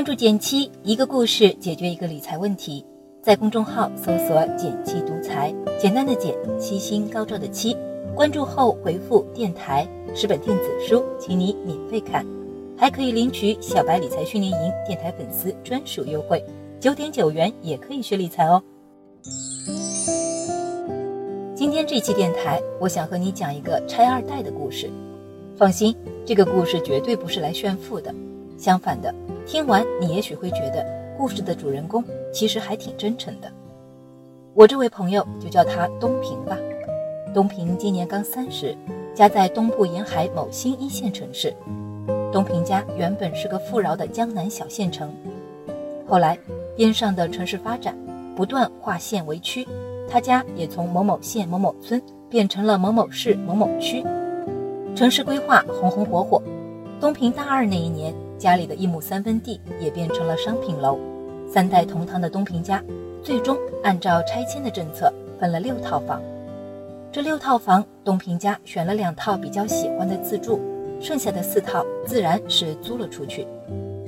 关注简七，一个故事解决一个理财问题。在公众号搜索“简七独裁，简单的简，七星高照的七。关注后回复“电台”十本电子书，请你免费看，还可以领取小白理财训练营电台粉丝专属优惠，九点九元也可以学理财哦。今天这期电台，我想和你讲一个拆二代的故事。放心，这个故事绝对不是来炫富的，相反的，听完你也许会觉得故事的主人公其实还挺真诚的。我这位朋友就叫他东平吧。东平今年刚三十，家在东部沿海某新一线城市。东平家原本是个富饶的江南小县城，后来边上的城市发展不断划县为区，他家也从某某县某某村变成了某某市某某区。城市规划红红火火，东平大二那一年，家里的一亩三分地也变成了商品楼。三代同堂的东平家，最终按照拆迁的政策分了六套房。这六套房，东平家选了两套比较喜欢的自住，剩下的四套自然是租了出去。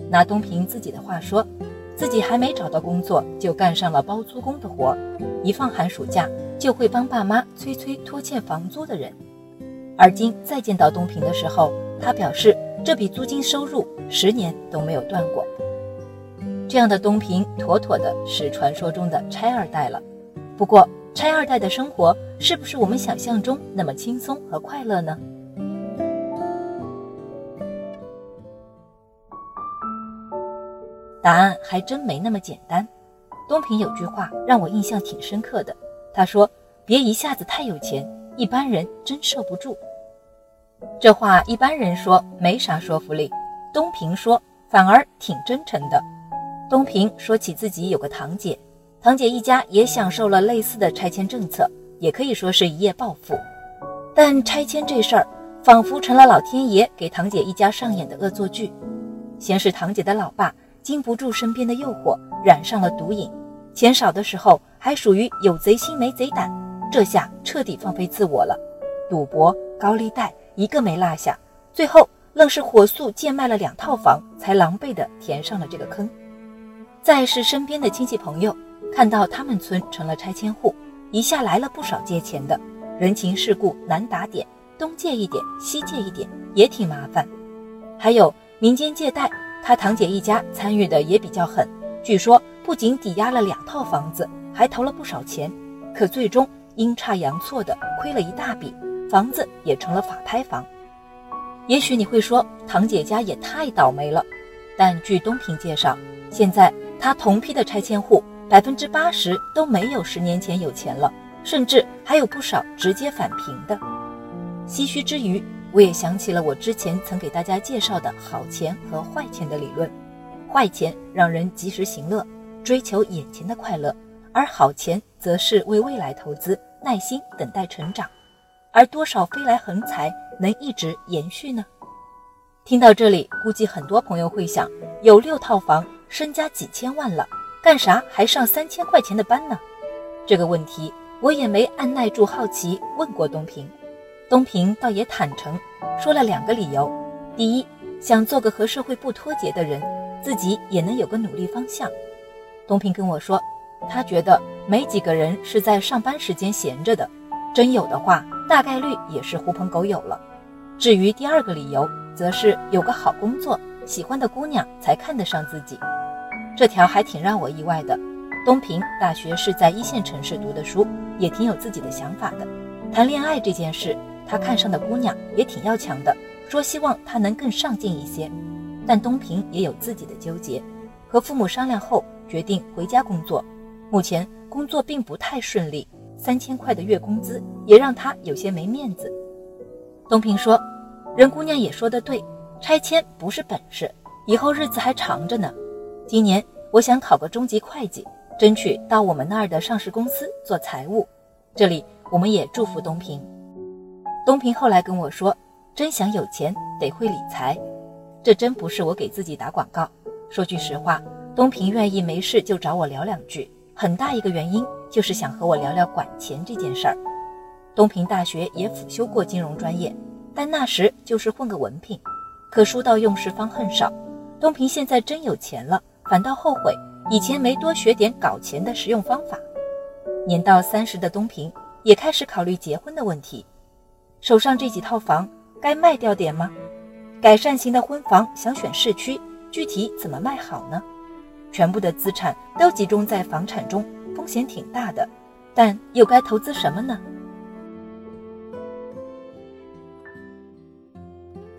拿东平自己的话说，自己还没找到工作，就干上了包租公的活，一放寒暑假就会帮爸妈催催拖欠房租的人。而今再见到东平的时候，他表示这笔租金收入十年都没有断过。这样的东平，妥妥的是传说中的拆二代了。不过，拆二代的生活是不是我们想象中那么轻松和快乐呢？答案还真没那么简单。东平有句话让我印象挺深刻的，他说：“别一下子太有钱。”一般人真受不住，这话一般人说没啥说服力，东平说反而挺真诚的。东平说起自己有个堂姐，堂姐一家也享受了类似的拆迁政策，也可以说是一夜暴富。但拆迁这事儿仿佛成了老天爷给堂姐一家上演的恶作剧。先是堂姐的老爸经不住身边的诱惑，染上了毒瘾，钱少的时候还属于有贼心没贼胆。这下彻底放飞自我了，赌博、高利贷一个没落下，最后愣是火速贱卖了两套房，才狼狈地填上了这个坑。再是身边的亲戚朋友，看到他们村成了拆迁户，一下来了不少借钱的，人情世故难打点，东借一点，西借一点，也挺麻烦。还有民间借贷，他堂姐一家参与的也比较狠，据说不仅抵押了两套房子，还投了不少钱，可最终。阴差阳错的亏了一大笔，房子也成了法拍房。也许你会说，堂姐家也太倒霉了。但据东平介绍，现在他同批的拆迁户百分之八十都没有十年前有钱了，甚至还有不少直接返贫的。唏嘘之余，我也想起了我之前曾给大家介绍的好钱和坏钱的理论。坏钱让人及时行乐，追求眼前的快乐。而好钱则是为未来投资，耐心等待成长，而多少飞来横财能一直延续呢？听到这里，估计很多朋友会想：有六套房，身家几千万了，干啥还上三千块钱的班呢？这个问题我也没按耐住好奇问过东平，东平倒也坦诚说了两个理由：第一，想做个和社会不脱节的人，自己也能有个努力方向。东平跟我说。他觉得没几个人是在上班时间闲着的，真有的话，大概率也是狐朋狗友了。至于第二个理由，则是有个好工作，喜欢的姑娘才看得上自己。这条还挺让我意外的。东平大学是在一线城市读的书，也挺有自己的想法的。谈恋爱这件事，他看上的姑娘也挺要强的，说希望他能更上进一些。但东平也有自己的纠结，和父母商量后，决定回家工作。目前工作并不太顺利，三千块的月工资也让他有些没面子。东平说：“任姑娘也说得对，拆迁不是本事，以后日子还长着呢。今年我想考个中级会计，争取到我们那儿的上市公司做财务。这里我们也祝福东平。”东平后来跟我说：“真想有钱，得会理财。”这真不是我给自己打广告。说句实话，东平愿意没事就找我聊两句。很大一个原因就是想和我聊聊管钱这件事儿。东平大学也辅修过金融专业，但那时就是混个文凭，可书到用时方恨少。东平现在真有钱了，反倒后悔以前没多学点搞钱的实用方法。年到三十的东平也开始考虑结婚的问题，手上这几套房该卖掉点吗？改善型的婚房想选市区，具体怎么卖好呢？全部的资产都集中在房产中，风险挺大的，但又该投资什么呢？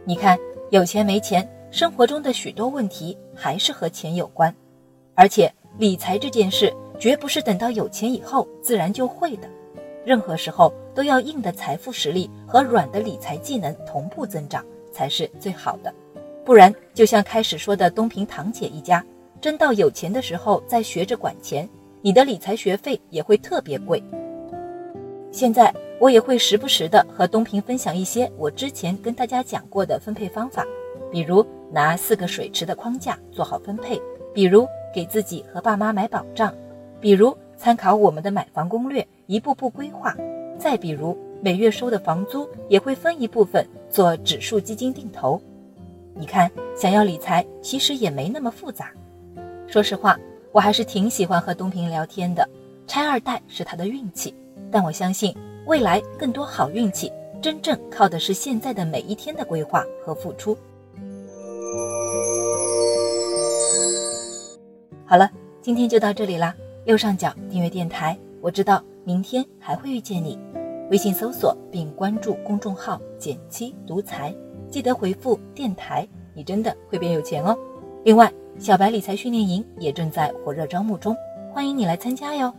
你看，有钱没钱，生活中的许多问题还是和钱有关。而且，理财这件事绝不是等到有钱以后自然就会的，任何时候都要硬的财富实力和软的理财技能同步增长才是最好的。不然，就像开始说的东平堂姐一家，真到有钱的时候再学着管钱，你的理财学费也会特别贵。现在我也会时不时的和东平分享一些我之前跟大家讲过的分配方法，比如拿四个水池的框架做好分配，比如给自己和爸妈买保障，比如参考我们的买房攻略一步步规划，再比如每月收的房租也会分一部分做指数基金定投。你看，想要理财其实也没那么复杂。说实话，我还是挺喜欢和东平聊天的，拆二代是他的运气。但我相信，未来更多好运气，真正靠的是现在的每一天的规划和付出。好了，今天就到这里啦。右上角订阅电台，我知道明天还会遇见你。微信搜索并关注公众号“减七独裁，记得回复“电台”，你真的会变有钱哦。另外，小白理财训练营也正在火热招募中，欢迎你来参加哟。